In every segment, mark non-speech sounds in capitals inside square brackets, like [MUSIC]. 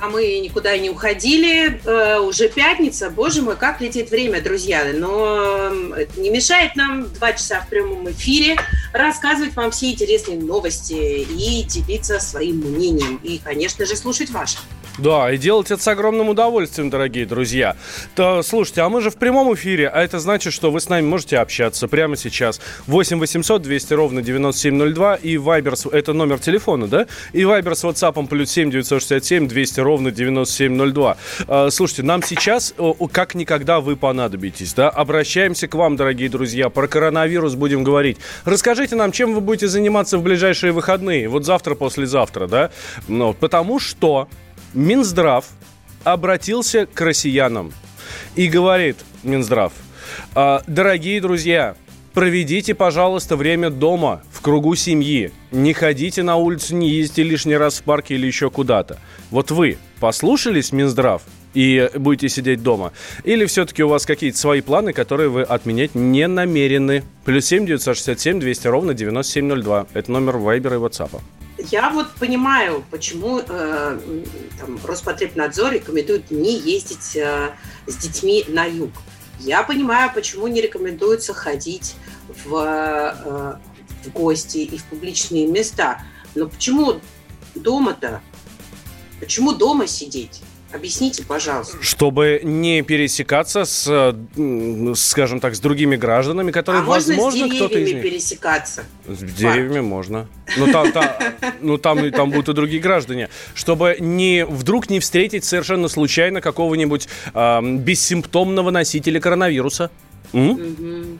А мы никуда не уходили. Э, уже пятница. Боже мой, как летит время, друзья. Но это не мешает нам два часа в прямом эфире рассказывать вам все интересные новости и делиться своим мнением. И, конечно же, слушать ваше. Да, и делать это с огромным удовольствием, дорогие друзья. То, слушайте, а мы же в прямом эфире, а это значит, что вы с нами можете общаться прямо сейчас. 8 800 200 ровно 9702 и Вайбер, это номер телефона, да? И Вайбер с WhatsApp плюс 7 967 200 ровно 9702. А, слушайте, нам сейчас как никогда вы понадобитесь, да? Обращаемся к вам, дорогие друзья, про коронавирус будем говорить. Расскажите нам, чем вы будете заниматься в ближайшие выходные, вот завтра, послезавтра, да? Ну, потому что Минздрав обратился к россиянам и говорит, Минздрав, «А, дорогие друзья, проведите, пожалуйста, время дома, в кругу семьи. Не ходите на улицу, не ездите лишний раз в парке или еще куда-то. Вот вы послушались Минздрав и будете сидеть дома? Или все-таки у вас какие-то свои планы, которые вы отменять не намерены? Плюс семь девятьсот шестьдесят семь двести ровно девяносто семь ноль два. Это номер Вайбера и Ватсапа. Я вот понимаю, почему э, там, Роспотребнадзор рекомендует не ездить э, с детьми на юг. Я понимаю, почему не рекомендуется ходить в, э, в гости и в публичные места. Но почему дома-то? Почему дома сидеть? Объясните, пожалуйста. Чтобы не пересекаться с, скажем так, с другими гражданами, которые, а можно возможно, кто-то из деревьями них... пересекаться? С деревьями можно. Ну там, там, ну, там, и- там будут и другие граждане. Чтобы не, вдруг не встретить совершенно случайно какого-нибудь ам, бессимптомного носителя коронавируса. М?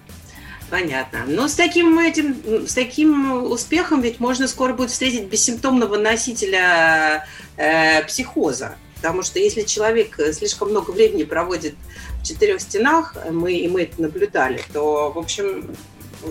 Понятно. Но с таким этим, с таким успехом ведь можно скоро будет встретить бессимптомного носителя э, психоза. Потому что если человек э, слишком много времени проводит в четырех стенах, э, мы, и мы это наблюдали, то, в общем,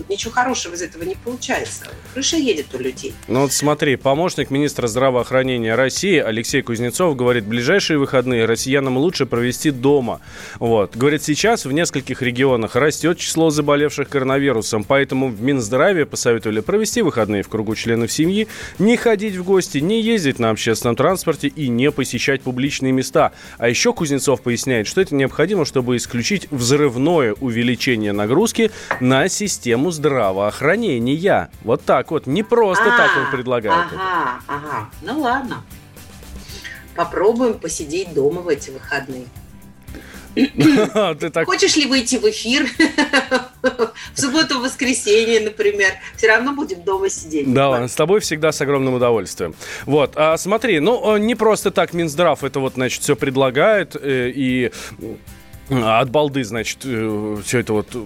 ничего хорошего из этого не получается. Крыша едет у людей. Ну вот смотри, помощник министра здравоохранения России Алексей Кузнецов говорит, ближайшие выходные россиянам лучше провести дома. Вот. Говорит, сейчас в нескольких регионах растет число заболевших коронавирусом, поэтому в Минздраве посоветовали провести выходные в кругу членов семьи, не ходить в гости, не ездить на общественном транспорте и не посещать публичные места. А еще Кузнецов поясняет, что это необходимо, чтобы исключить взрывное увеличение нагрузки на систему здравоохранения. Вот так вот, не просто так он А, предлагает. это. Ага, ага. Ну ладно. Попробуем посидеть дома в эти выходные. [LAUGHS] Ты так Хочешь ли выйти в эфир [LAUGHS] в субботу, в воскресенье, например? Все равно будем дома сидеть. Да, ладно, с тобой всегда с огромным удовольствием. Вот, а, смотри, ну, э, не просто так Минздрав это вот, значит, все предлагает, э, и от балды, значит, все это вот, э,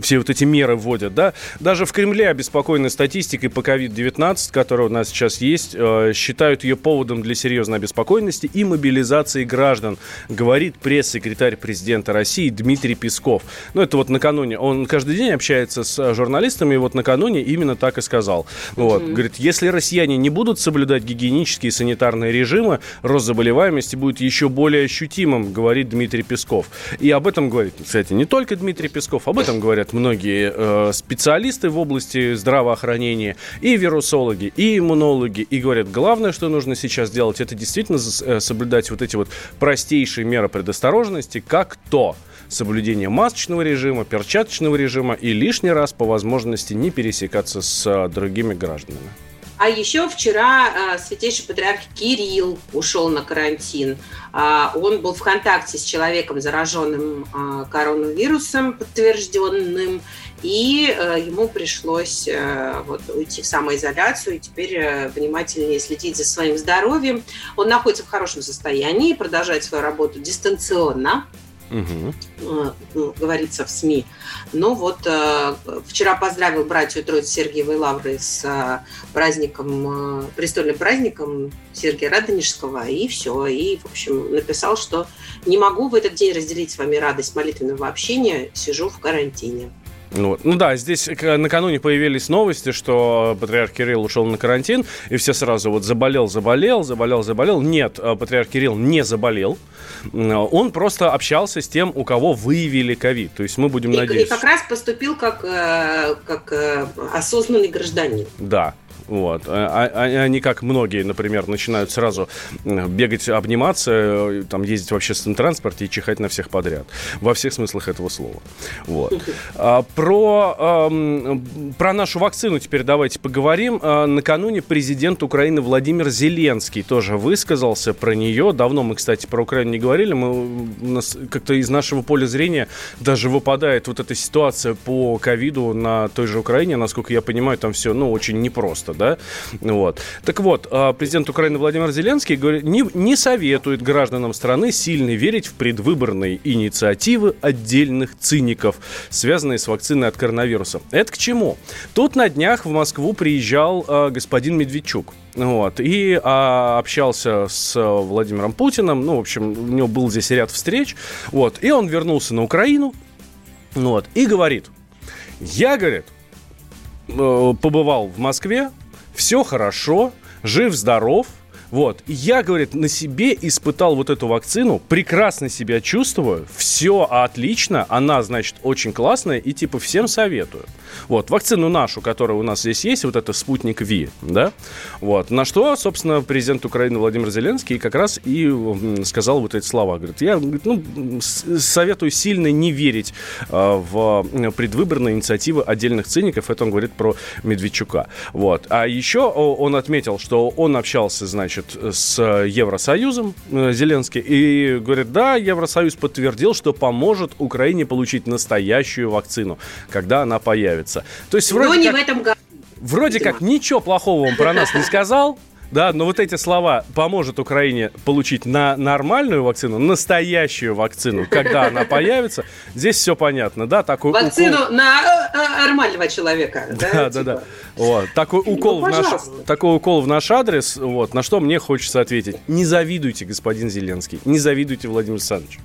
все вот эти меры вводят, да. Даже в Кремле обеспокоены статистикой по COVID-19, которая у нас сейчас есть, э, считают ее поводом для серьезной обеспокоенности и мобилизации граждан, говорит пресс-секретарь президента России Дмитрий Песков. Ну, это вот накануне, он каждый день общается с э, журналистами, и вот накануне именно так и сказал. Вот, говорит, если россияне не будут соблюдать гигиенические и санитарные режимы, рост заболеваемости будет еще более ощутимым, говорит Дмитрий Песков. И об этом говорит, кстати, не только Дмитрий Песков, об этом говорят многие э, специалисты в области здравоохранения, и вирусологи, и иммунологи, и говорят, главное, что нужно сейчас делать, это действительно э, соблюдать вот эти вот простейшие меры предосторожности, как то соблюдение масочного режима, перчаточного режима и лишний раз по возможности не пересекаться с э, другими гражданами. А еще вчера э, святейший патриарх Кирилл ушел на карантин. А, он был в контакте с человеком, зараженным э, коронавирусом, подтвержденным, и э, ему пришлось э, вот, уйти в самоизоляцию и теперь э, внимательнее следить за своим здоровьем. Он находится в хорошем состоянии, продолжает свою работу дистанционно. угу. говорится в СМИ. Но вот э, вчера поздравил братью Троицы Сергиевой Лавры с э, праздником, э, престольным праздником Сергия Радонежского, и все. И, в общем, написал, что не могу в этот день разделить с вами радость молитвенного общения, сижу в карантине. Ну, вот. ну да, здесь накануне появились новости, что патриарх Кирилл ушел на карантин, и все сразу вот заболел, заболел, заболел, заболел. Нет, э, патриарх Кирилл не заболел. Он просто общался с тем, у кого выявили ковид. То есть мы будем и, надеяться. И как раз поступил как, э, как э, осознанный гражданин. Да, вот. А, а, а не как многие, например, начинают сразу бегать, обниматься, э, там, ездить в общественном транспорте и чихать на всех подряд. Во всех смыслах этого слова. Вот. А, про, эм, про нашу вакцину теперь давайте поговорим. А, накануне президент Украины Владимир Зеленский тоже высказался про нее. Давно мы, кстати, про Украину не говорили. Мы, у нас как-то из нашего поля зрения даже выпадает вот эта ситуация по ковиду на той же Украине. Насколько я понимаю, там все ну, очень непросто да, вот. Так вот, а, президент Украины Владимир Зеленский говорит, не, не советует гражданам страны сильно верить в предвыборные инициативы отдельных циников, связанные с вакциной от коронавируса. Это к чему? Тут на днях в Москву приезжал э, господин Медведчук. Вот, и а, общался с Владимиром Путиным. Ну, в общем, у него был здесь ряд встреч. Вот, и он вернулся на Украину. Вот, и говорит, я, говорит, э, побывал в Москве, все хорошо, жив-здоров, вот. Я, говорит, на себе испытал вот эту вакцину, прекрасно себя чувствую, все отлично, она, значит, очень классная и, типа, всем советую. Вот. Вакцину нашу, которая у нас здесь есть, вот это «Спутник Ви», да? Вот. На что, собственно, президент Украины Владимир Зеленский как раз и сказал вот эти слова. Говорит, я говорит, ну, советую сильно не верить э, в предвыборные инициативы отдельных циников. Это он говорит про Медведчука. Вот. А еще он отметил, что он общался, значит, значит, с Евросоюзом э, Зеленский и говорит, да, Евросоюз подтвердил, что поможет Украине получить настоящую вакцину, когда она появится. То есть вроде Но не как, в этом году. Вроде как ничего плохого он про нас не сказал, да, но вот эти слова поможет Украине получить на нормальную вакцину, настоящую вакцину, когда она [LAUGHS] появится. Здесь все понятно, да, такой вакцину укол... на э, э, нормального человека. Да, да, да. да. Вот. Такой ну, укол, ну, в наш, такой укол в наш адрес, вот, на что мне хочется ответить. Не завидуйте, господин Зеленский, не завидуйте Владимир Александрович.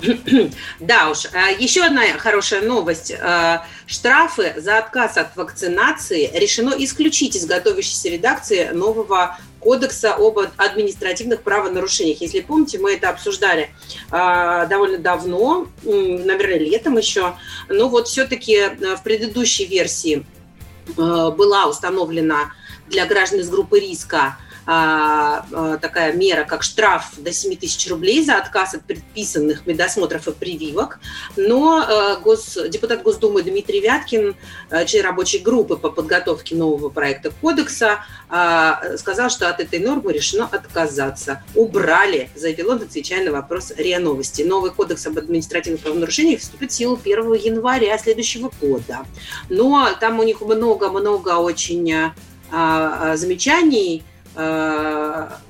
[CLEARS THROAT] Да уж. А, еще одна хорошая новость. А, штрафы за отказ от вакцинации решено исключить из готовящейся редакции нового кодекса об административных правонарушениях. Если помните, мы это обсуждали а, довольно давно, наверное, летом еще. Но вот все-таки в предыдущей версии была установлена для граждан из группы риска такая мера, как штраф до 7 тысяч рублей за отказ от предписанных медосмотров и прививок. Но а, гос, депутат Госдумы Дмитрий Вяткин, член рабочей группы по подготовке нового проекта кодекса, сказал, что от этой нормы решено отказаться. Убрали, заявил он, отвечая на вопрос РИА Новости. Новый кодекс об административных правонарушениях вступит в силу 1 января следующего года. Но там у них много-много очень замечаний, Э, э,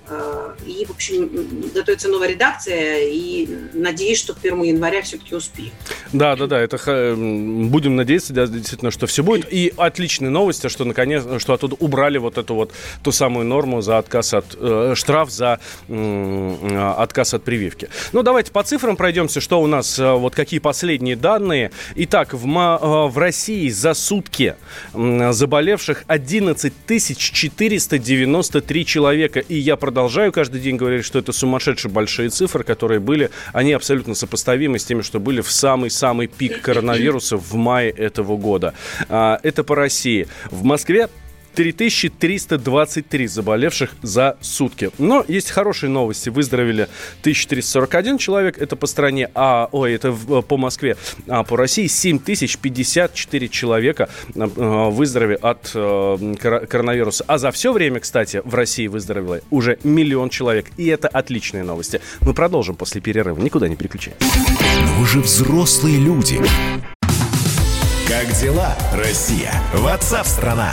и, в общем, готовится новая редакция, и надеюсь, что к 1 января все-таки успеем. Да, да, да, это будем надеяться, да, действительно, что все будет. И отличные новости, что наконец, что оттуда убрали вот эту вот ту самую норму за отказ от э, штраф за отказ от прививки. Ну, давайте по цифрам пройдемся, что у нас, э, вот какие последние данные. Итак, в, э, в России за сутки заболевших 11 493 человека, и я продолжаю каждый день говорить, что это сумасшедшие большие цифры, которые были, они абсолютно сопоставимы с теми, что были в самый-самый пик коронавируса в мае этого года. А, это по России. В Москве 3323 заболевших за сутки. Но есть хорошие новости. Выздоровели 1341 человек, это по стране, а, ой, это по Москве, а по России 7054 человека э, выздоровели от э, коронавируса. А за все время, кстати, в России выздоровело уже миллион человек. И это отличные новости. Мы продолжим после перерыва. Никуда не переключайтесь. Но вы же взрослые люди. Как дела, Россия? Ватсап-страна!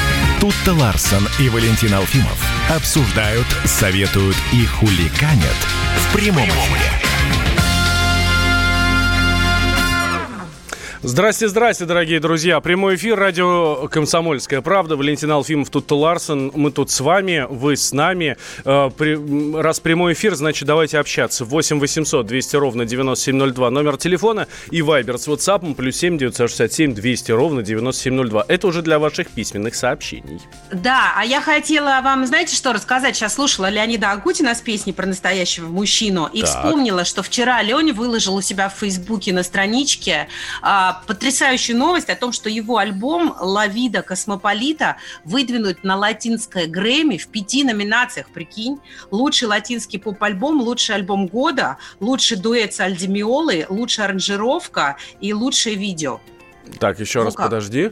Тут-то Ларсон и Валентин Алфимов обсуждают, советуют и хуликанят в прямом эфире. Здрасте, здрасте, дорогие друзья. Прямой эфир, радио «Комсомольская правда». Валентин Алфимов, тут Ларсон. Мы тут с вами, вы с нами. Э, раз прямой эфир, значит, давайте общаться. 8 800 200 ровно 9702. Номер телефона и вайбер с WhatsApp плюс 7 967 200 ровно 9702. Это уже для ваших письменных сообщений. Да, а я хотела вам, знаете, что рассказать? Сейчас слушала Леонида Агутина с песней про настоящего мужчину и так. вспомнила, что вчера Леня выложил у себя в Фейсбуке на страничке а, потрясающую новость о том, что его альбом «Ла Вида Космополита» выдвинут на латинское Грэмми в пяти номинациях, прикинь. Лучший латинский поп-альбом, лучший альбом года, лучший дуэт с Альдемиолой, лучшая аранжировка и лучшее видео. Так, еще ну раз как? подожди.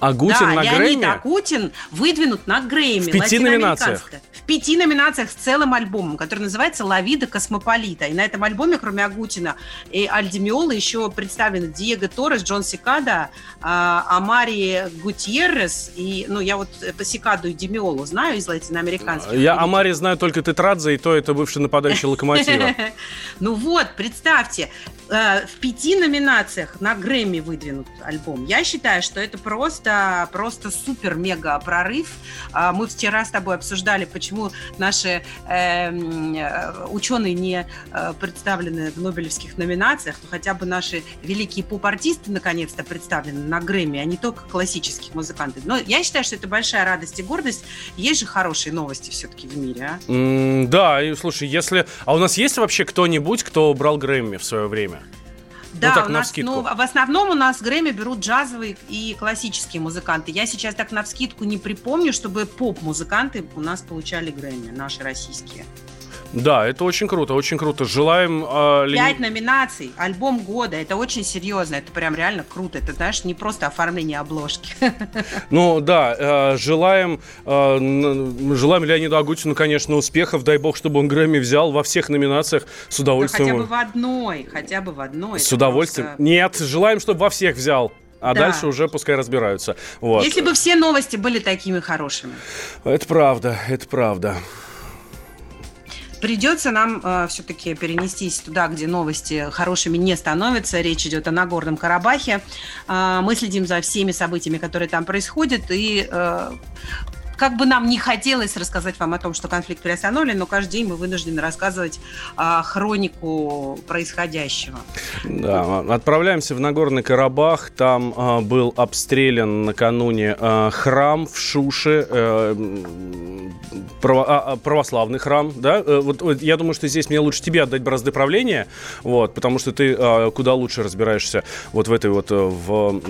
Агутин да, на Леонид Грэмми? Агутин выдвинут на Грэмми. В пяти номинациях? В пяти номинациях с целым альбомом, который называется «Лавида Космополита». И на этом альбоме, кроме Агутина и Альдемиола, еще представлены Диего Торрес, Джон Сикада, а, Амари Гутьеррес. И, ну, я вот по Сикаду и Демиолу знаю из латиноамериканских. Я Амари знаю только Тетрадзе, и то это бывший нападающий Локомотива. [LAUGHS] Ну вот, представьте, э, в пяти номинациях на Грэмми выдвинут альбом. Я считаю, что это просто это просто супер-мега прорыв. А, мы вчера с тобой обсуждали, почему наши эм, э, ученые не э, представлены в Нобелевских номинациях, но хотя бы наши великие поп-артисты наконец-то представлены на Грэмми, а не только классические музыканты. Но я считаю, что это большая радость и гордость. Есть же хорошие новости все-таки в мире, а? Mm, да, и слушай, если... А у нас есть вообще кто-нибудь, кто брал Грэмми в свое время? Ну, да, ну, так, у нас, ну, в основном у нас Грэмми берут джазовые и классические музыканты. Я сейчас так на вскидку не припомню, чтобы поп-музыканты у нас получали Грэмми, наши российские. Да, это очень круто, очень круто. Желаем... Э, Пять ли... номинаций, альбом года, это очень серьезно, это прям реально круто. Это, знаешь, не просто оформление обложки. [LAUGHS] Ну, да, э, желаем, э, желаем Леониду Агутину, конечно, успехов. Дай бог, чтобы он Грэмми взял во всех номинациях с удовольствием. Да хотя бы в одной, хотя бы в одной. С удовольствием. Просто... Нет, желаем, чтобы во всех взял. А да. дальше уже пускай разбираются. Вот. Если бы все новости были такими хорошими. Это правда, это правда. Придется нам э, все-таки перенестись туда, где новости хорошими не становятся. Речь идет о Нагорном Карабахе. Э, мы следим за всеми событиями, которые там происходят, и э, как бы нам не хотелось рассказать вам о том, что конфликт приостановлен, но каждый день мы вынуждены рассказывать а, хронику происходящего. Да, отправляемся в Нагорный Карабах. Там а, был обстрелян накануне а, храм в Шуше, а, право, а, православный храм, да? Э, вот, вот я думаю, что здесь мне лучше тебе отдать бразды правления, вот, потому что ты а, куда лучше разбираешься вот в этой вот в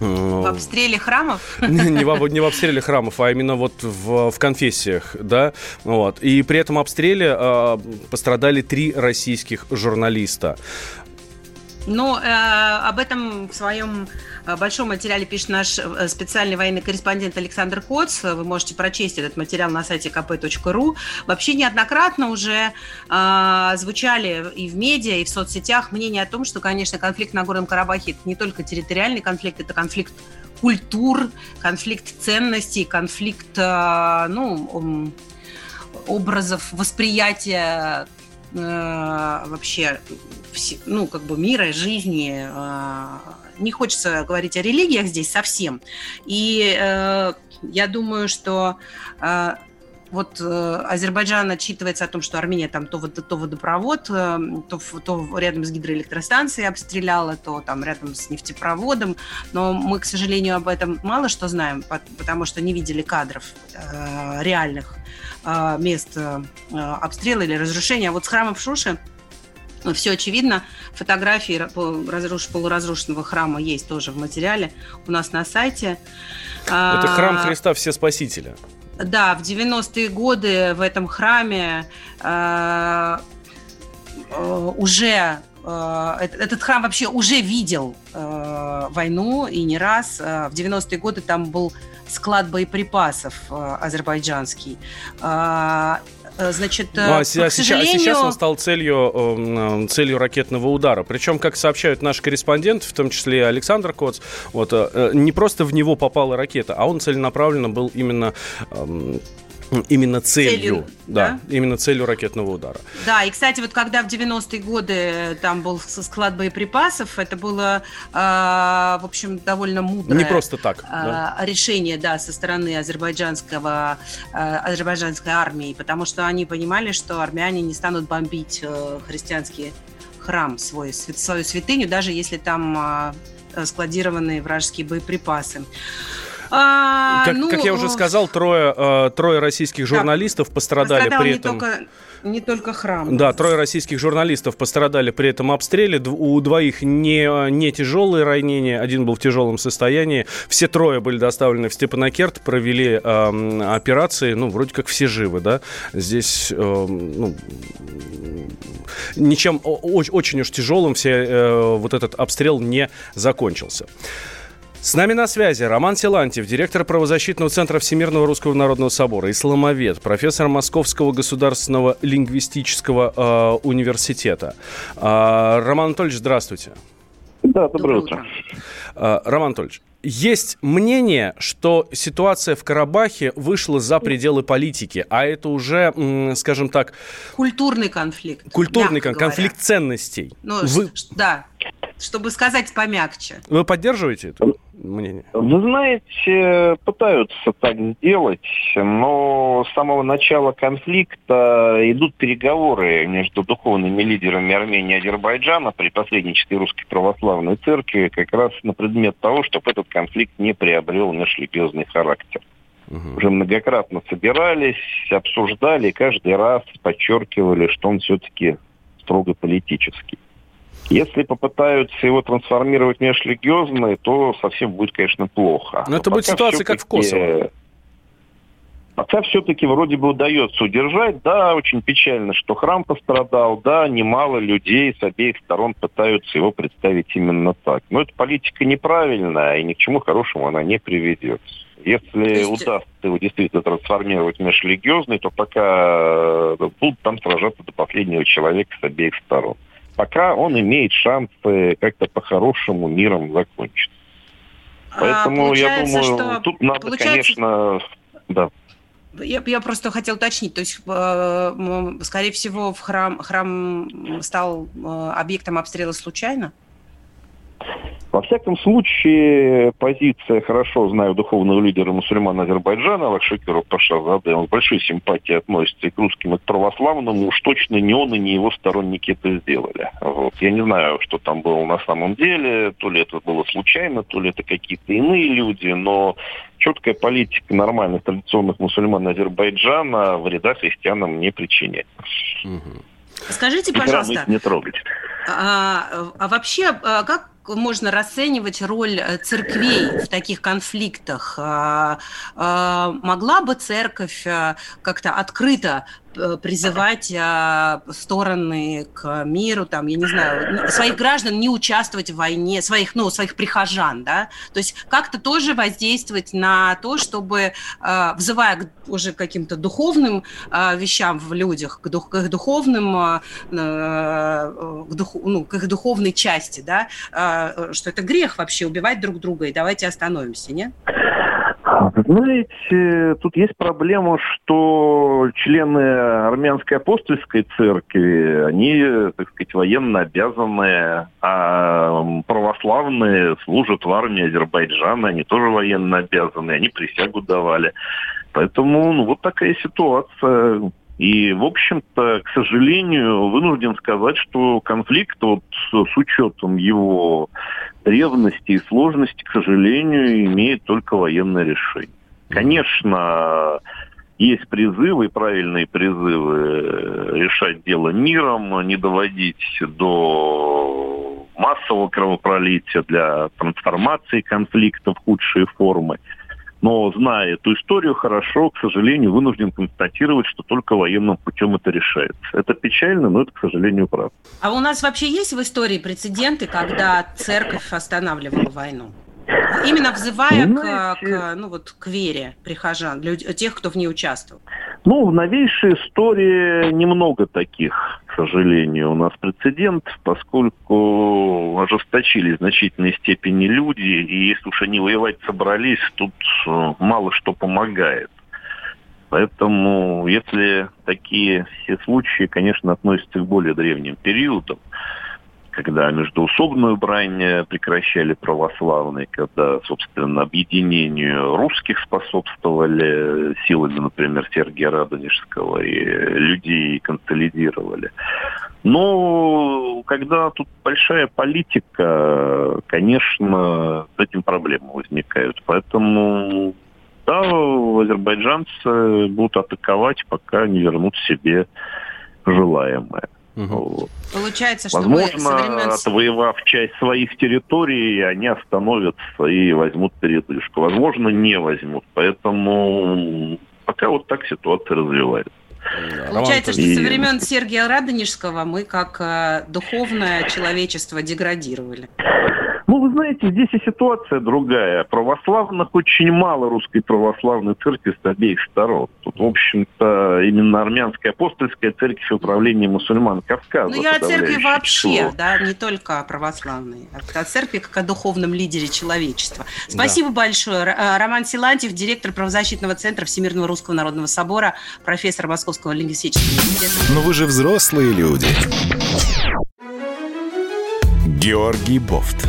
в обстреле храмов? [LAUGHS] Не в, не в обстреле храмов, а именно вот в, в конфессиях, да. Вот. И при этом обстреле э, пострадали три российских журналиста. Ну, э, об этом в своем э, большом материале пишет наш э, специальный военный корреспондент Александр Коц. Вы можете прочесть этот материал на сайте kp.ru. Вообще неоднократно уже э, звучали и в медиа, и в соцсетях мнение о том, что, конечно, конфликт на Горном Карабахе – это не только территориальный конфликт, это конфликт культур, конфликт ценностей, конфликт, э, ну, образов восприятия э, вообще ну, как бы мира, жизни. Э, не хочется говорить о религиях здесь совсем. И э, я думаю, что э, вот э, Азербайджан отчитывается о том, что Армения там то, то водопровод, э, то, то рядом с гидроэлектростанцией обстреляла, то там рядом с нефтепроводом. Но мы, к сожалению, об этом мало что знаем, потому что не видели кадров э, реальных э, мест э, обстрела или разрушения. А вот с храмом в Шуше все очевидно. Фотографии разруш... полуразрушенного храма есть тоже в материале у нас на сайте. Это храм Христа Все Спасителя. Да, в 90-е годы в этом храме э, э, уже этот храм вообще уже видел войну и не раз. В 90-е годы там был склад боеприпасов азербайджанский. Э, значит, ну, а, к сейчас, сожалению... а сейчас он стал целью, эм, целью ракетного удара. Причем, как сообщают наши корреспонденты, в том числе Александр Коц, вот, э, не просто в него попала ракета, а он целенаправленно был именно эм, Именно целью, целью да, да, именно целью ракетного удара. Да, и, кстати, вот когда в 90-е годы там был склад боеприпасов, это было, э, в общем, довольно мудрое... Не просто так, э, да. решение, да, со стороны азербайджанского, э, азербайджанской армии, потому что они понимали, что армяне не станут бомбить э, христианский храм, свой, свою святыню, даже если там э, складированы вражеские боеприпасы. А, как, ну, как я уже сказал, трое, э, трое российских журналистов да, пострадали при этом. Не только, не только храм. Да, трое российских журналистов пострадали при этом обстреле. У двоих не, не тяжелые ранения, один был в тяжелом состоянии. Все трое были доставлены в Степанакерт, провели э, операции. Ну, вроде как все живы, да. Здесь э, ну, ничем очень уж тяжелым все, э, вот этот обстрел не закончился. С нами на связи Роман Силантьев, директор правозащитного центра Всемирного Русского Народного Собора, исламовед, профессор Московского государственного лингвистического э, университета. Э, Роман Анатольевич, здравствуйте. Да, доброе, утро. Э, Роман Анатольевич, есть мнение, что ситуация в Карабахе вышла за пределы политики, а это уже, скажем так... Культурный конфликт. Культурный конфликт, конфликт ценностей. Ну, Вы... да, чтобы сказать помягче. Вы поддерживаете это? мнение? Вы знаете, пытаются так сделать, но с самого начала конфликта идут переговоры между духовными лидерами Армении и Азербайджана при посредничестве Русской Православной Церкви как раз на предмет того, чтобы этот конфликт не приобрел межрелигиозный характер. Угу. Уже многократно собирались, обсуждали, каждый раз подчеркивали, что он все-таки строго политический. Если попытаются его трансформировать в межрелигиозный, то совсем будет, конечно, плохо. Но это будет ситуация, как в Косово. Пока все-таки вроде бы удается удержать. Да, очень печально, что храм пострадал. Да, немало людей с обеих сторон пытаются его представить именно так. Но эта политика неправильная, и ни к чему хорошему она не приведет. Если есть... удастся его действительно трансформировать в межрелигиозный, то пока э, будут там сражаться до последнего человека с обеих сторон пока он имеет шансы как-то по-хорошему миром закончить. А, Поэтому а, я думаю, что... тут надо, получается... конечно, да. Я, я просто хотел уточнить, то есть, э, скорее всего, в храм, храм стал э, объектом обстрела случайно? Во всяком случае, позиция, хорошо знаю духовного лидера мусульман Азербайджана, Лакшикера Пашазады, он с большой симпатией относится и к русским, и к православным, уж точно не он и не его сторонники это сделали. Вот. Я не знаю, что там было на самом деле, то ли это было случайно, то ли это какие-то иные люди, но четкая политика нормальных традиционных мусульман Азербайджана вреда христианам не причиняет. Скажите, пожалуйста, не трогать. А, а вообще, а как можно расценивать роль э, церквей в таких конфликтах? А, а, могла бы церковь э, как-то открыто Э, призывать а, стороны к миру, там, я не знаю, своих граждан не участвовать в войне, своих, ну, своих прихожан, да, то есть как-то тоже воздействовать на то, чтобы, а, взывая уже каким-то духовным а, вещам в людях, к, дух, к их духовным, а, к, дух, ну, к их духовной части, да, а, что это грех вообще убивать друг друга, и давайте остановимся, нет? Знаете, тут есть проблема, что члены армянской апостольской церкви, они, так сказать, военно обязанные, а православные служат в армии Азербайджана, они тоже военно обязанные, они присягу давали. Поэтому ну, вот такая ситуация. И, в общем-то, к сожалению, вынужден сказать, что конфликт вот, с учетом его ревности и сложности, к сожалению, имеет только военное решение. Конечно, есть призывы, правильные призывы э, решать дело миром, не доводить до массового кровопролития, для трансформации конфликта в худшие формы. Но, зная эту историю хорошо, к сожалению, вынужден констатировать, что только военным путем это решается. Это печально, но это, к сожалению, правда. А у нас вообще есть в истории прецеденты, когда церковь останавливала войну? Именно взывая Знаете, к, к, ну, вот, к вере прихожан, люд, тех, кто в ней участвовал. Ну, в новейшей истории немного таких, сожалению, у нас прецедент, поскольку ожесточились в значительной степени люди, и если уж они воевать собрались, тут э, мало что помогает. Поэтому, если такие все случаи, конечно, относятся к более древним периодам, когда междуусобную брань прекращали православные, когда, собственно, объединению русских способствовали силами, например, Сергия Радонежского, и людей консолидировали. Но когда тут большая политика, конечно, с этим проблемы возникают. Поэтому да, азербайджанцы будут атаковать, пока не вернут себе желаемое. Угу. Получается, что Возможно, современ... отвоевав часть своих территорий, они остановятся и возьмут передышку. Возможно, не возьмут. Поэтому пока вот так ситуация развивается. Получается, что со времен Сергия Радонежского мы как э, духовное человечество деградировали. Ну, вы знаете, здесь и ситуация другая. Православных очень мало русской православной церкви с обеих сторон. Тут, в общем-то, именно армянская апостольская церковь управления мусульман Кавказа. Ну, я о церкви вообще, число. да, не только о православной, а о церкви как о духовном лидере человечества. Спасибо да. большое. Э, Роман Силантьев, директор правозащитного центра Всемирного Русского Народного Собора, профессор Московского лингвистического университета. Но вы же взрослые люди. Георгий Бофт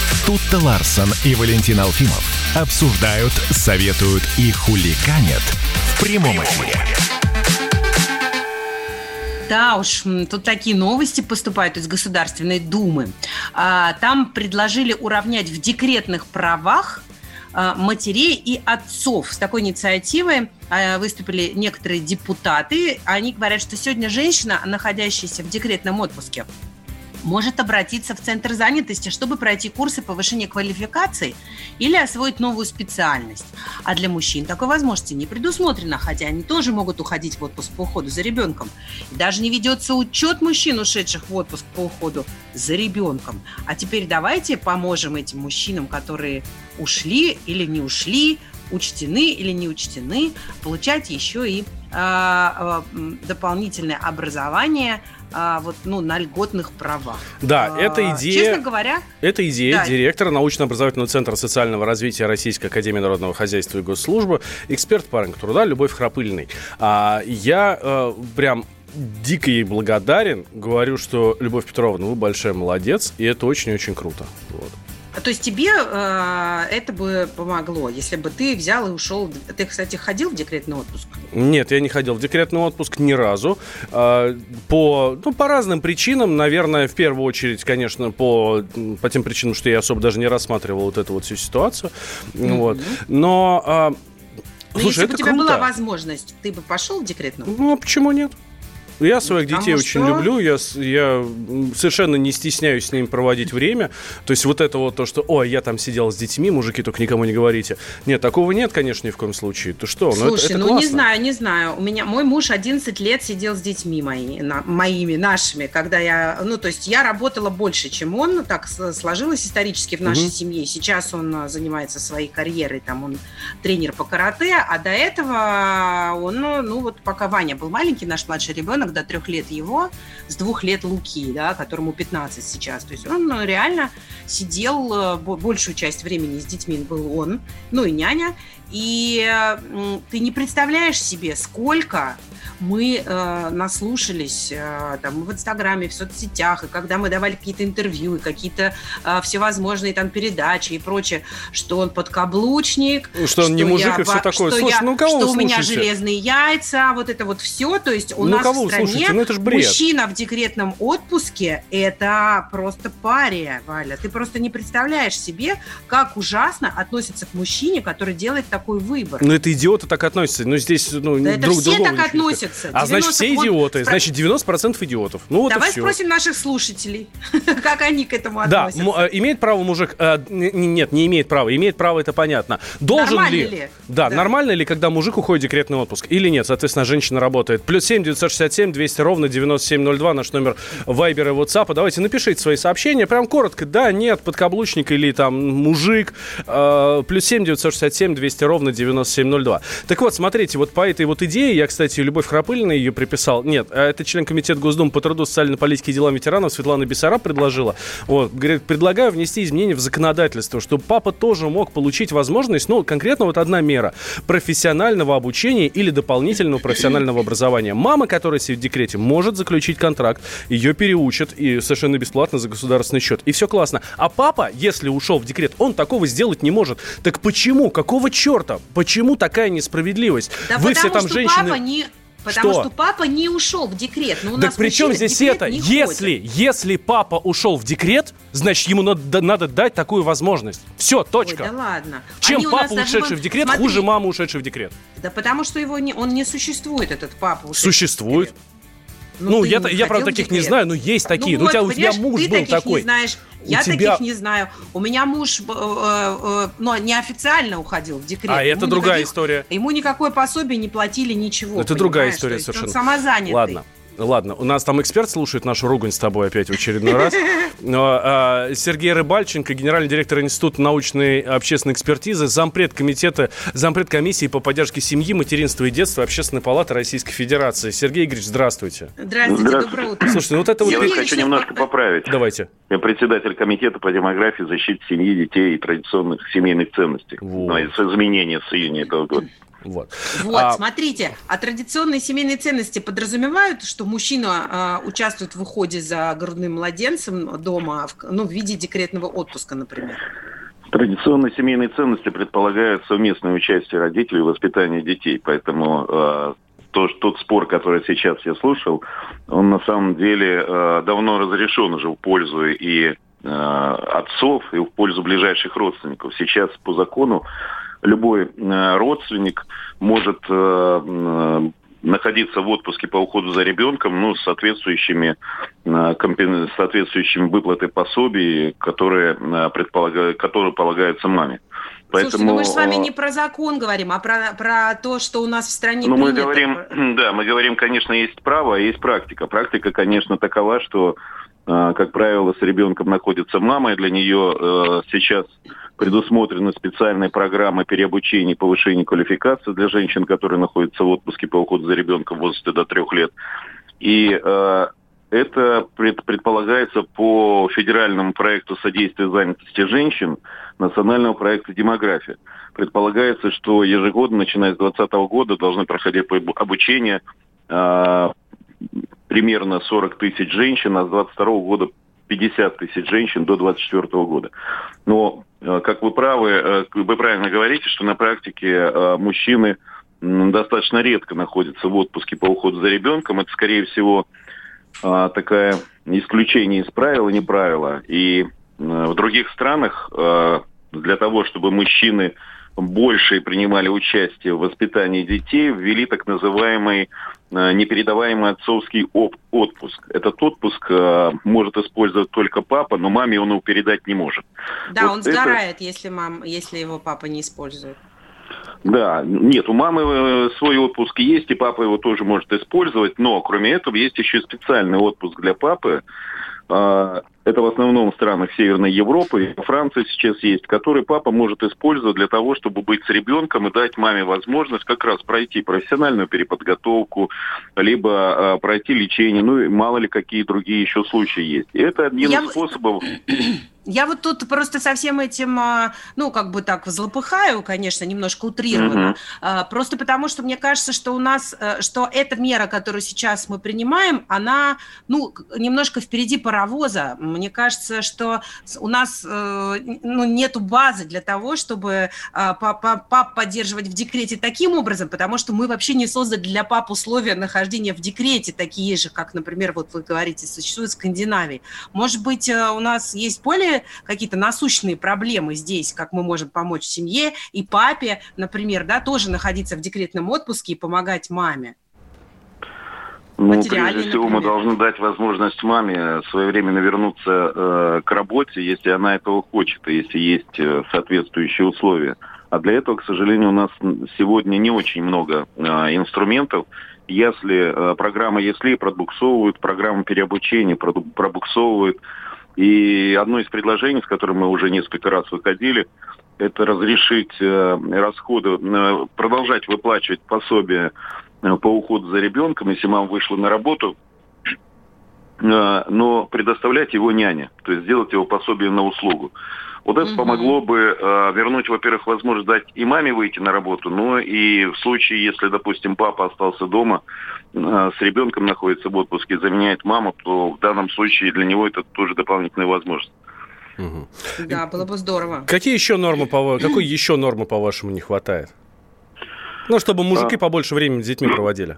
Тут-то Ларсон и Валентин Алфимов обсуждают, советуют и хуликанят в прямом эфире. Да уж, тут такие новости поступают из Государственной Думы. А, там предложили уравнять в декретных правах а, матерей и отцов. С такой инициативой а, выступили некоторые депутаты. Они говорят, что сегодня женщина, находящаяся в декретном отпуске, может обратиться в Центр занятости, чтобы пройти курсы повышения квалификации или освоить новую специальность. А для мужчин такой возможности не предусмотрено, хотя они тоже могут уходить в отпуск по уходу за ребенком. И даже не ведется учет мужчин, ушедших в отпуск по уходу за ребенком. А теперь давайте поможем этим мужчинам, которые ушли или не ушли, учтены или не учтены, получать еще и дополнительное образование а, вот, ну, на льготных правах. Да, а, это идея... Честно говоря... Это идея да. директора научно-образовательного центра социального развития Российской Академии Народного Хозяйства и Госслужбы, эксперт по рынку труда Любовь Храпыльный. А, я а, прям дико ей благодарен. Говорю, что, Любовь Петровна, вы большая молодец, и это очень-очень круто. Вот. То есть тебе э, это бы помогло, если бы ты взял и ушел. Ты, кстати, ходил в декретный отпуск? Нет, я не ходил в декретный отпуск ни разу. Э, по, ну, по разным причинам. Наверное, в первую очередь, конечно, по, по тем причинам, что я особо даже не рассматривал вот эту вот всю ситуацию. Mm-hmm. Вот. Но... Э, но Слушай, если бы у тебя круто. была возможность, ты бы пошел в декретный отпуск? Ну, а почему нет? Я своих Потому детей что... очень люблю, я, я совершенно не стесняюсь с ними проводить время. То есть вот это вот то, что, ой, я там сидел с детьми, мужики, только никому не говорите. Нет, такого нет, конечно, ни в коем случае. Ты что? Слушай, ну, это, это ну классно. не знаю, не знаю. У меня мой муж 11 лет сидел с детьми мои, на, моими, нашими, когда я, ну, то есть я работала больше, чем он, так сложилось исторически в нашей угу. семье. Сейчас он а, занимается своей карьерой, там он тренер по карате, а до этого он, ну, вот пока Ваня был маленький, наш младший ребенок, ребенок до трех лет его, с двух лет Луки, да, которому 15 сейчас. То есть он ну, реально сидел э, большую часть времени с детьми был он, ну и няня. И ты не представляешь себе, сколько мы э, наслушались э, там в Инстаграме, в соцсетях, и когда мы давали какие-то интервью, и какие-то э, всевозможные там передачи и прочее, что он подкаблучник, что, что он не мужик я, и все такое. Что, Слушай, я, ну кого что у меня железные яйца, вот это вот все. То есть у ну, нас в вы стране слушаете? Ну это ж бред. мужчина в декретном отпуске – это просто пария, Валя. Ты просто не представляешь себе, как ужасно относится к мужчине, который делает такой выбор. Ну это идиоты так относятся. Ну здесь ну, да друг, это все другого так относятся. А значит, все идиоты. спро- Значит, 90% идиотов. Ну вот Давай и все. спросим наших слушателей, [LAUGHS] как они к этому Да, относятся. м- э, имеет право мужик... э, нет, не имеет права. Имеет право, это понятно. Должен Нормально ли... ли? Да, Да. нормально ли, когда мужик уходит в декретный отпуск? Или нет? Соответственно, женщина работает. Плюс 7 967 200 ровно 9702 наш номер Вайбера и WhatsApp. Давайте напишите свои сообщения. Прям коротко. Да, нет, подкаблучник или там мужик. Э, плюс 7 967 200 ровно 9702. Так вот, смотрите, вот по этой вот идее, я, кстати, Любовь Храпылина ее приписал. Нет, э, это член комитета Госдумы по труду, социальной политике и делам ветеранов Светлана Бессараб предложила. Вот, говорит, предлагаю внести изменения в законодательство, чтобы папа тоже мог получить возможность, ну, конкретно вот одна мера, профессионального обучения или дополнительного профессионального образования. Мама, которая в декрете, может заключить контракт, ее переучат и совершенно бесплатно за государственный счет. И все классно. А папа, если ушел в декрет, он такого сделать не может. Так почему? Какого черта? Почему такая несправедливость? Да Вы все там что женщины... папа не... Потому Что? что папа не ушел в декрет. Но у Так нас при чем здесь это? Если, если папа ушел в декрет, значит ему надо, надо дать такую возможность. Все, Ой, точка. да ладно. Чем Они папа, даже ушедший вон- в декрет, смотри, хуже мамы, ушедшей в декрет? Да потому что его не, он не существует, этот папа. ушедший в Существует. декрет. Ну, ты я, не я правда таких не декрет. знаю, но есть такие. Ну, вот, у тебя, у тебя муж ты был таких такой. не знаешь, У я тебя- таких не знаю. У меня муж, э, э, ну, неофициально уходил в декрет. А это Ему другая никаких- история. Ему никакое пособие не платили, ничего. Это другая история То есть он совершенно. самозанятый. Ладно. Ладно, у нас там эксперт слушает нашу ругань с тобой опять в очередной раз. [LAUGHS] Но, а, Сергей Рыбальченко, генеральный директор Института научной и общественной экспертизы, зампред комитета, зампред комиссии по поддержке семьи, материнства и детства Общественной палаты Российской Федерации. Сергей Игоревич, здравствуйте. Здравствуйте, Здравствуйте. доброе утро. Слушайте, ну вот это вот... Я хочу немножко по- поправить. Давайте. Я председатель комитета по демографии, защите семьи, детей и традиционных семейных ценностей. Вот. Ну, и с изменения с июня этого года. Вот. Вот, А, смотрите, а традиционные семейные ценности подразумевают, что мужчина а, участвует в уходе за грудным младенцем дома, в- ну, в виде декретного отпуска, например. Традиционные семейные ценности предполагают совместное участие родителей в воспитании детей. Поэтому э, то, тот спор, который сейчас я слушал, он на самом деле э, давно разрешен уже в пользу и э, отцов, и в пользу ближайших родственников. Сейчас по закону любой э, родственник может э, находиться в отпуске по уходу за ребенком, ну, с соответствующими, э, компен- соответствующими выплатой пособий, которые, предполагают, которые полагаются маме. Слушайте, ну мы же с вами не про закон говорим, а про, про то, что у нас в стране ну, мы принято. говорим, [CLEARS THROAT] да, мы говорим, конечно, есть право, а есть практика. Практика, конечно, такова, что, как правило, с ребенком находится мама, и для нее э, сейчас предусмотрены специальные программы переобучения и повышения квалификации для женщин, которые находятся в отпуске по уходу за ребенком в возрасте до трех лет. И э, это пред- предполагается по федеральному проекту содействия занятости женщин, национального проекта «Демография». Предполагается, что ежегодно, начиная с 2020 года, должны проходить обучение э, примерно 40 тысяч женщин, а с 2022 года 50 тысяч женщин до 2024 года. Но, э, как вы правы, э, вы правильно говорите, что на практике э, мужчины достаточно редко находятся в отпуске по уходу за ребенком. Это, скорее всего, такая исключение из правила, не правило. И в других странах для того, чтобы мужчины больше принимали участие в воспитании детей, ввели так называемый э, непередаваемый отцовский отпуск. Этот отпуск э, может использовать только папа, но маме он его передать не может. Да, вот он это- сгорает, если, мам, если его папа не использует. Да, нет, у мамы э, свой отпуск есть, и папа его тоже может использовать, но кроме этого есть еще специальный отпуск для папы, а, это в основном в странах Северной Европы, Франция сейчас есть, который папа может использовать для того, чтобы быть с ребенком и дать маме возможность как раз пройти профессиональную переподготовку, либо э, пройти лечение, ну и мало ли какие другие еще случаи есть. И это один Я... из способов [CLEARS THROAT] я вот тут просто со всем этим, а, ну, как бы так, злопыхаю, конечно, немножко утрированно, mm-hmm. просто потому что мне кажется, что у нас, э, что эта мера, которую сейчас мы принимаем, она, ну, немножко впереди паровоза. Мне кажется, что у нас, э, ну, нету базы для того, чтобы а, пап поддерживать в декрете таким образом, потому что мы вообще не создали для пап условия нахождения в декрете такие же, как, например, вот вы говорите, существуют в Скандинавии. Может быть, э, у нас есть более какие-то насущные проблемы здесь, как мы можем помочь семье и папе, например, да, тоже находиться в декретном отпуске и помогать маме? Ну, прежде всего, например. мы должны дать возможность маме своевременно вернуться э, к работе, если она этого хочет, и если есть э, соответствующие условия. А для этого, к сожалению, у нас сегодня не очень много э, инструментов. Если э, программа «Если» пробуксовывают, программа переобучения пробуксовывают, и одно из предложений, с которым мы уже несколько раз выходили, это разрешить э, расходы, э, продолжать выплачивать пособие по уходу за ребенком, если мама вышла на работу, э, но предоставлять его няне, то есть сделать его пособие на услугу. Вот это угу. помогло бы э, вернуть, во-первых, возможность дать и маме выйти на работу, но и в случае, если, допустим, папа остался дома, э, с ребенком находится в отпуске, заменяет маму, то в данном случае для него это тоже дополнительная возможность. Угу. Да, было бы здорово. Какие еще нормы, по, какой еще нормы, по-вашему, не хватает? Ну, чтобы мужики а... побольше времени с детьми проводили.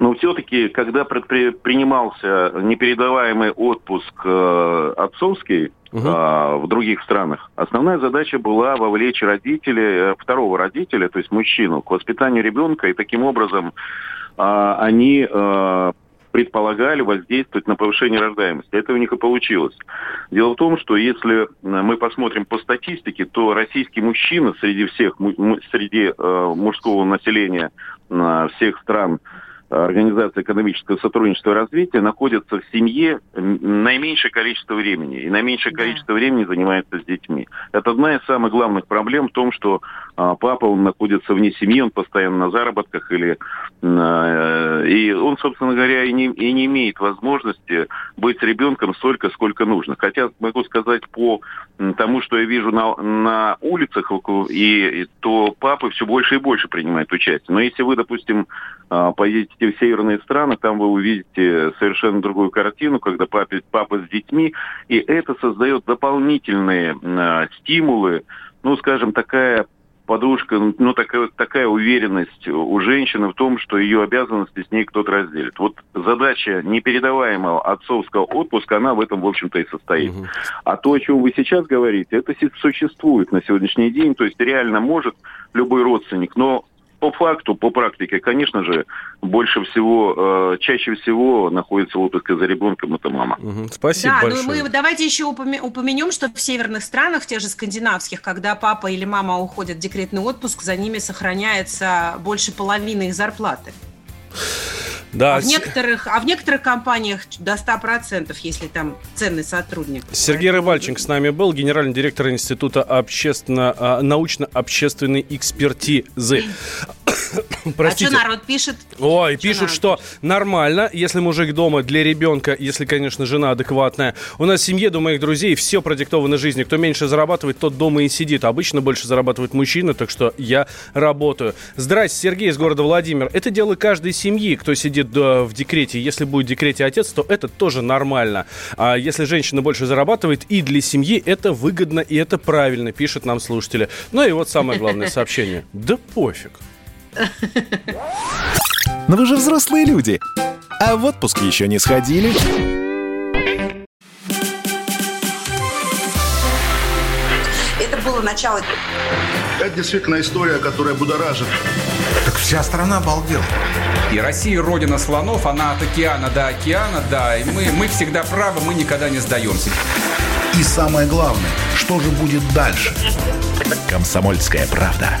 Но все-таки, когда принимался непередаваемый отпуск э, отцовский угу. э, в других странах, основная задача была вовлечь родителей, э, второго родителя, то есть мужчину, к воспитанию ребенка, и таким образом э, они э, предполагали воздействовать на повышение рождаемости. Это у них и получилось. Дело в том, что если мы посмотрим по статистике, то российский мужчина среди всех, среди э, мужского населения э, всех стран Организации экономического сотрудничества и развития находятся в семье наименьшее количество времени. И наименьшее да. количество времени занимается с детьми. Это одна из самых главных проблем в том, что а, папа, он находится вне семьи, он постоянно на заработках, или, а, и он, собственно говоря, и не, и не имеет возможности быть с ребенком столько, сколько нужно. Хотя могу сказать по тому, что я вижу на, на улицах, и, и то папы все больше и больше принимают участие. Но если вы, допустим, а, поедете в северные страны, там вы увидите совершенно другую картину, когда папа, папа с детьми, и это создает дополнительные э, стимулы, ну, скажем, такая подушка, ну, такая, такая уверенность у женщины в том, что ее обязанности с ней кто-то разделит. Вот задача непередаваемого отцовского отпуска, она в этом, в общем-то, и состоит. Угу. А то, о чем вы сейчас говорите, это существует на сегодняшний день, то есть реально может любой родственник, но по факту, по практике, конечно же, больше всего, э, чаще всего находится в отпуске за ребенком это мама. Угу, спасибо да, большое. Ну мы давайте еще упомянем, что в северных странах, в тех же скандинавских, когда папа или мама уходят в декретный отпуск, за ними сохраняется больше половины их зарплаты. Да. А в некоторых, а в некоторых компаниях до 100%, если там ценный сотрудник. Сергей Рыбальченко с нами был, генеральный директор Института общественно, а, научно-общественной экспертизы. Простите. А что народ пишет? Ой, что пишут, что пишет? нормально, если мужик дома для ребенка, если, конечно, жена адекватная. У нас в семье, у моих друзей, все продиктовано жизнью. Кто меньше зарабатывает, тот дома и сидит. Обычно больше зарабатывает мужчина, так что я работаю. Здрасте, Сергей из города Владимир. Это дело каждой семьи, кто сидит в декрете. Если будет в декрете отец, то это тоже нормально. А если женщина больше зарабатывает, и для семьи это выгодно, и это правильно, пишет нам слушатели. Ну и вот самое главное сообщение. Да пофиг. Но вы же взрослые люди. А в отпуск еще не сходили? Это было начало. Это действительно история, которая будоражит. Так вся страна обалдела. И Россия родина слонов, она от океана до океана, да. И мы, мы всегда правы, мы никогда не сдаемся. И самое главное, что же будет дальше? Комсомольская правда.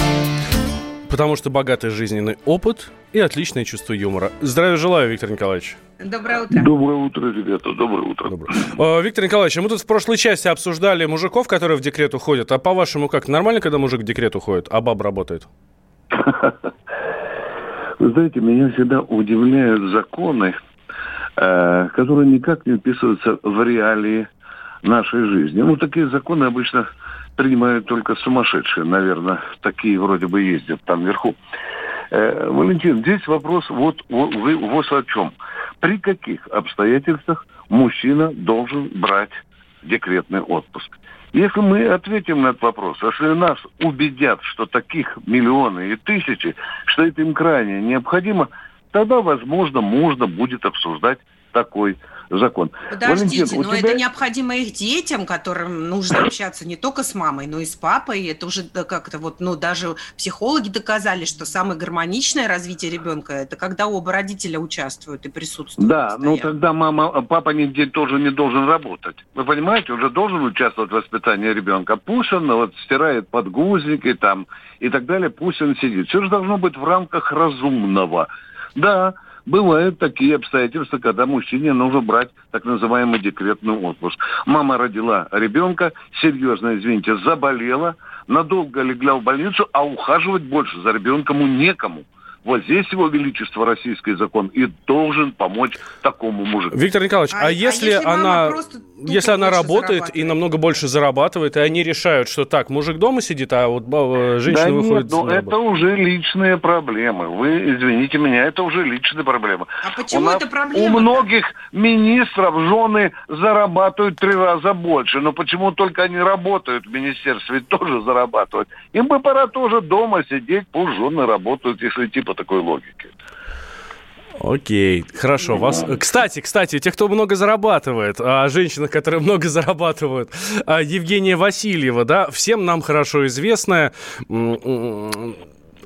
Потому что богатый жизненный опыт и отличное чувство юмора. Здравия желаю, Виктор Николаевич. Доброе утро. Доброе утро, ребята, доброе утро. Доброе. Э, Виктор Николаевич, мы тут в прошлой части обсуждали мужиков, которые в декрет уходят. А по-вашему, как, нормально, когда мужик в декрет уходит, а баба работает? Вы знаете, меня всегда удивляют законы, э, которые никак не вписываются в реалии нашей жизни. Ну, такие законы обычно принимают только сумасшедшие, наверное, такие вроде бы ездят там вверху. Э, Валентин, здесь вопрос вот, вы- вот о чем. При каких обстоятельствах мужчина должен брать декретный отпуск? Если мы ответим на этот вопрос, если нас убедят, что таких миллионы и тысячи, что это им крайне необходимо, тогда, возможно, можно будет обсуждать такой закон. Подождите, Валентин, но тебя- это необходимо их детям, которым нужно общаться не только с мамой, но и с папой. Это уже как-то вот, ну, даже психологи доказали, что самое гармоничное развитие ребенка – это когда оба родителя участвуют и присутствуют. Да, ну тогда мама, папа нигде тоже не должен работать. Вы понимаете, уже должен участвовать в воспитании ребенка. Пусть он вот стирает подгузники там и так далее, пусть он сидит. Все же должно быть в рамках разумного. Да, бывают такие обстоятельства, когда мужчине нужно брать так называемый декретный отпуск. Мама родила ребенка, серьезно, извините, заболела, надолго легла в больницу, а ухаживать больше за ребенком некому. Вот здесь его величество российский закон и должен помочь такому мужику. Виктор Николаевич, а, А- а если, если она, если она работает и намного больше зарабатывает, и они решают, что так, мужик дома сидит, а вот ба- женщина да выходит нет, ну на это уже личные проблемы. Вы извините меня, это уже личные проблемы. А почему у нас- это проблема? У многих министров жены зарабатывают три раза больше. Но почему только они работают в министерстве, тоже зарабатывают. Им бы пора тоже дома сидеть, пусть жены работают, если идти по такой логике. Окей, хорошо. Вас... Кстати, кстати, тех, кто много зарабатывает, о женщинах, которые много зарабатывают, а, Евгения Васильева, да, всем нам хорошо известная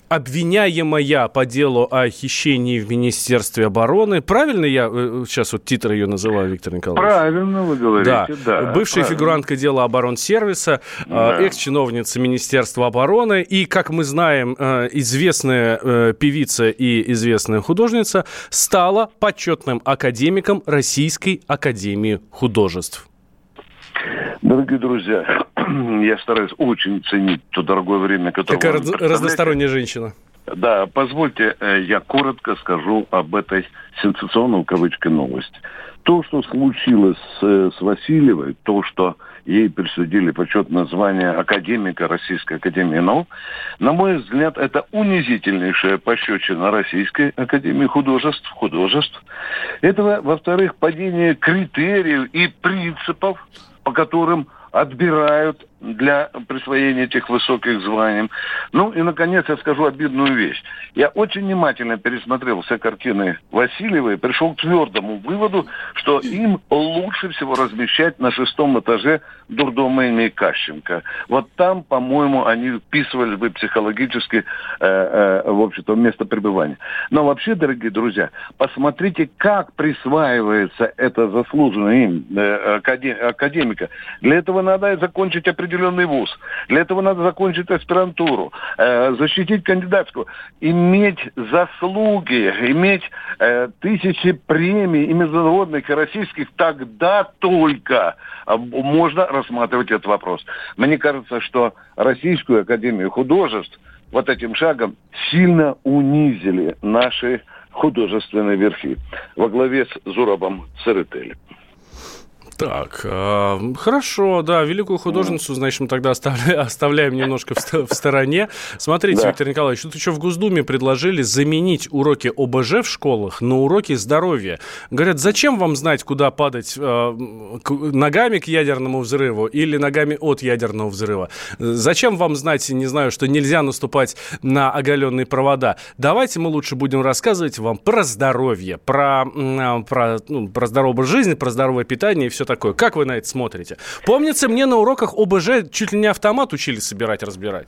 обвиняемая по делу о хищении в Министерстве обороны. Правильно я э, сейчас вот титр ее называю, Виктор Николаевич? Правильно вы говорите, Да, да. бывшая правильно. фигурантка дела оборонсервиса, э, Да. экс-чиновница Министерства обороны и, как мы знаем, э, известная э, певица и известная художница стала почетным академиком Российской Академии Художеств. Дорогие друзья, я стараюсь очень ценить то дорогое время, которое Какая вы раз- разносторонняя женщина. Да, позвольте, э, я коротко скажу об этой сенсационной в кавычках новости. То, что случилось с, э, с Васильевой, то, что ей присудили почетное звание академика Российской Академии наук, на мой взгляд, это унизительнейшая пощечина Российской Академии художеств, художеств. Это, во-вторых, падение критериев и принципов, по которым отбирают для присвоения этих высоких званий. Ну и, наконец, я скажу обидную вещь. Я очень внимательно пересмотрел все картины Васильева и пришел к твердому выводу, что им лучше всего размещать на шестом этаже дурдома имени Кащенко. Вот там, по-моему, они вписывались бы психологически, э, э, в общем-то, место пребывания. Но вообще, дорогие друзья, посмотрите, как присваивается это заслуженное им э, акаде- академика. Для этого надо закончить определенный вуз. Для этого надо закончить аспирантуру, э, защитить кандидатскую, иметь заслуги, иметь э, тысячи премий и международных, и российских. Тогда только э, можно рассматривать этот вопрос. Мне кажется, что Российскую Академию Художеств вот этим шагом сильно унизили наши художественные верхи во главе с Зурабом Церетели. Так, э, хорошо, да, великую художницу, значит, мы тогда оставля- [LAUGHS] оставляем немножко в, в стороне. Смотрите, Да. Виктор Николаевич, тут еще в Госдуме предложили заменить уроки ОБЖ в школах на уроки здоровья. Говорят, зачем вам знать, куда падать э, к- ногами к ядерному взрыву или ногами от ядерного взрыва? Зачем вам знать, не знаю, что нельзя наступать на оголенные провода? Давайте мы лучше будем рассказывать вам про здоровье, про, м, про, ну, про здоровый жизни, про здоровое питание и все такое. Как вы на это смотрите? Помнится, мне на уроках ОБЖ чуть ли не автомат учили собирать, разбирать.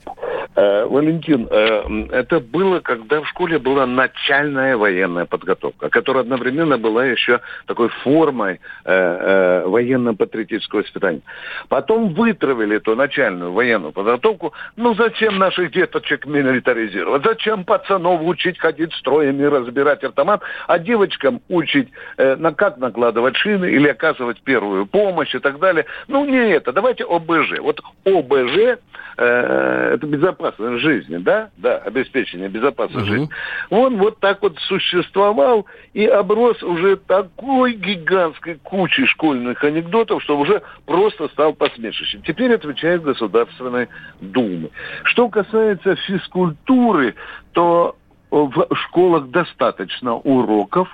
Э, Валентин, э, это было, когда в школе была начальная военная подготовка, которая одновременно была еще такой формой э, военно-патриотического воспитания. Потом вытравили эту начальную военную подготовку. Ну зачем наших деточек милитаризировать? Зачем пацанов учить ходить строями, разбирать автомат, а девочкам учить, как накладывать шины или оказывать первую помощь и так далее? Ну не это. Давайте ОБЖ. Вот ОБЖ это безопасность жизни, да, да, обеспечение безопасности угу. жизни, он вот так вот существовал и оброс уже такой гигантской кучей школьных анекдотов, что уже просто стал посмешищем. Теперь отвечает Государственной Думы. Что касается физкультуры, то в школах достаточно уроков,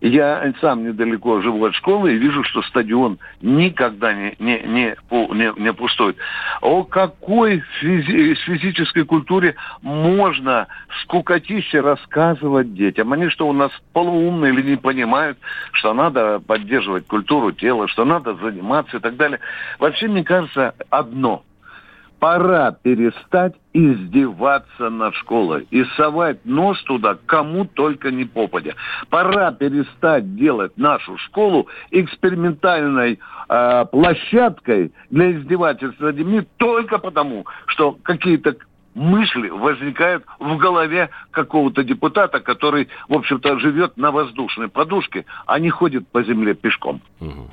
я сам недалеко живу от школы и вижу, что стадион никогда не, не, не, не, не пустой. О какой физи физической культуре можно скукотище рассказывать детям? Они что, у нас полуумные или не понимают, что надо поддерживать культуру тела, что надо заниматься и так далее. Вообще, мне кажется, одно – пора перестать издеваться над школой и совать нос туда кому только не попадя. Пора перестать делать нашу школу экспериментальной э, площадкой для издевательства над детьми только потому, что какие-то мысли возникают в голове какого-то депутата, который, в общем-то, живет на воздушной подушке, а не ходит по земле пешком. Угу.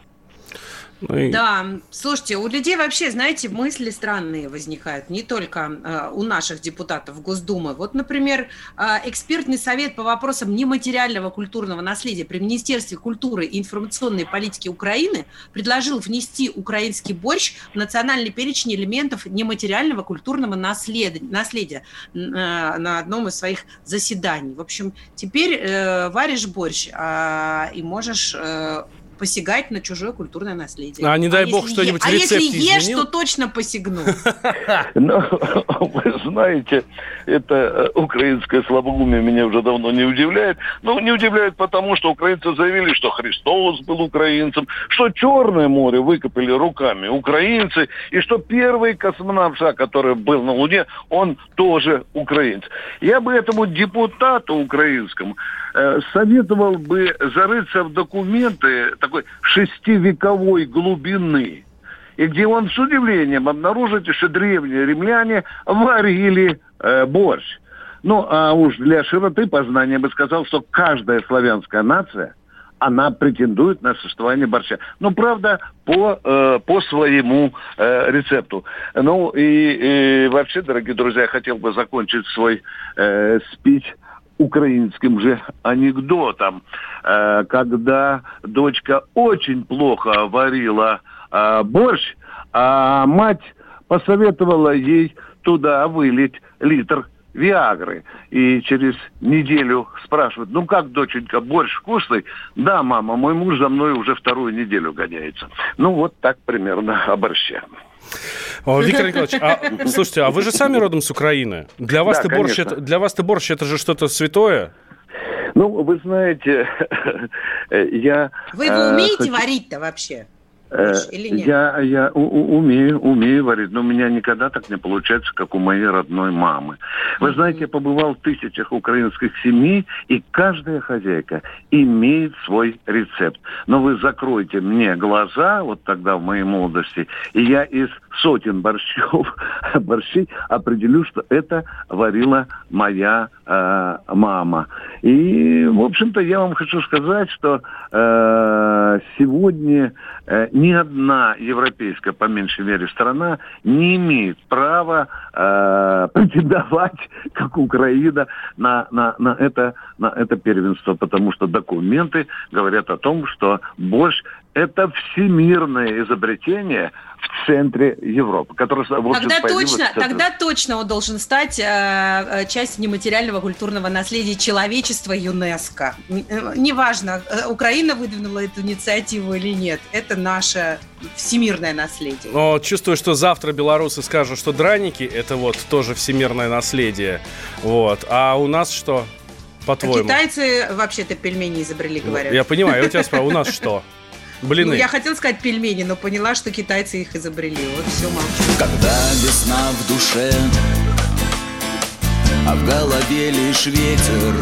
Ну и... Да, слушайте, у людей вообще, знаете, мысли странные возникают, не только э, у наших депутатов Госдумы. Вот, например, э, экспертный совет по вопросам нематериального культурного наследия при Министерстве культуры и информационной политики Украины предложил внести украинский борщ в национальный перечень элементов нематериального культурного наследия, наследия э, на одном из своих заседаний. В общем, теперь э, варишь борщ э, и можешь э, посягать на чужое культурное наследие. А не дай а бог что-нибудь е... А если ешь, изменил? то точно посягну. [LAUGHS] Ну, [LAUGHS] вы знаете, это э, украинское слабоумие меня уже давно не удивляет. Ну, не удивляет потому, что украинцы заявили, что Христос был украинцем, что Черное море выкопали руками украинцы, и что первый космонавт, который был на Луне, он тоже украинец. Я бы этому депутату украинскому советовал бы зарыться в документы такой шестивековой глубины, и где он с удивлением обнаружит, что древние римляне варили э, борщ. Ну, а уж для широты познания бы сказал, что каждая славянская нация, она претендует на существование борща. Ну, правда, по, э, по своему э, рецепту. Ну, и, и вообще, дорогие друзья, я хотел бы закончить свой э, спич украинским же анекдотом, э, когда дочка очень плохо варила э, борщ, а мать посоветовала ей туда вылить литр Виагры. И через неделю спрашивают, ну как, доченька, борщ вкусный? Да, мама, мой муж за мной уже вторую неделю гоняется. Ну вот так примерно о борще. Виктор Николаевич, а, слушайте, а вы же сами родом с Украины. Для вас да, ты борщ, это, для вас ты борщ это же что-то святое? Ну, вы знаете, [LAUGHS] я... Вы его э, умеете хочу... варить-то вообще? Э, или нет? Я, я у, умею, умею варить, но у меня никогда так не получается, как у моей родной мамы. Вы знаете, я побывал в тысячах украинских семей, и каждая хозяйка имеет свой рецепт. Но вы закройте мне глаза, вот тогда в моей молодости, и я из сотен борщов, [LAUGHS] борщей определю, что это варила моя э, мама. И, в общем-то, я вам хочу сказать, что э, сегодня э, ни одна европейская, по меньшей мере, страна не имеет права э, [LAUGHS] претендовать, как Украина, на, на, на, это, на это первенство, потому что документы говорят о том, что борщ это всемирное изобретение в центре Европы, которое тогда точно, тогда точно он должен стать э, э, частью нематериального культурного наследия человечества ЮНЕСКО. Э, неважно, э, Украина выдвинула эту инициативу или нет, это наше всемирное наследие. Но чувствую, что завтра белорусы скажут, что драники это вот тоже всемирное наследие, вот. А у нас что? По-твоему? Китайцы вообще-то пельмени изобрели, говорят. Я понимаю, я тебя спрашиваю, у нас [LAUGHS] что? Блины. Ну, я хотела сказать пельмени, но поняла, что китайцы их изобрели. Вот все молчу. Когда весна в душе голове лишь ветер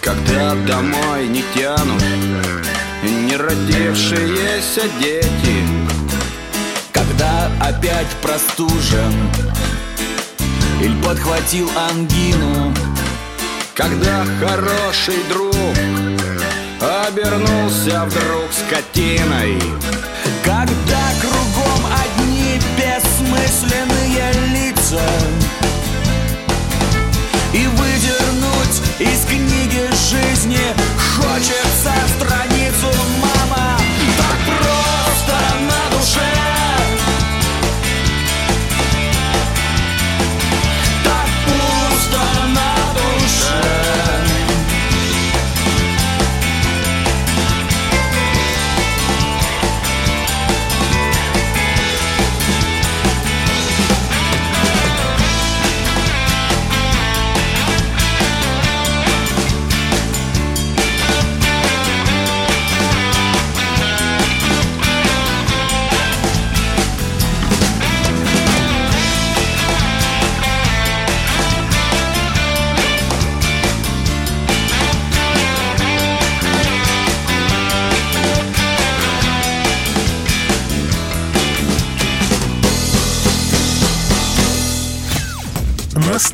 Когда домой не тянут Не родившиеся дети Когда опять простужен Или подхватил ангину Когда хороший друг Обернулся вдруг скотиной. Когда кругом одни бессмысленные лица И выдернуть из книги жизни Хочется страницу,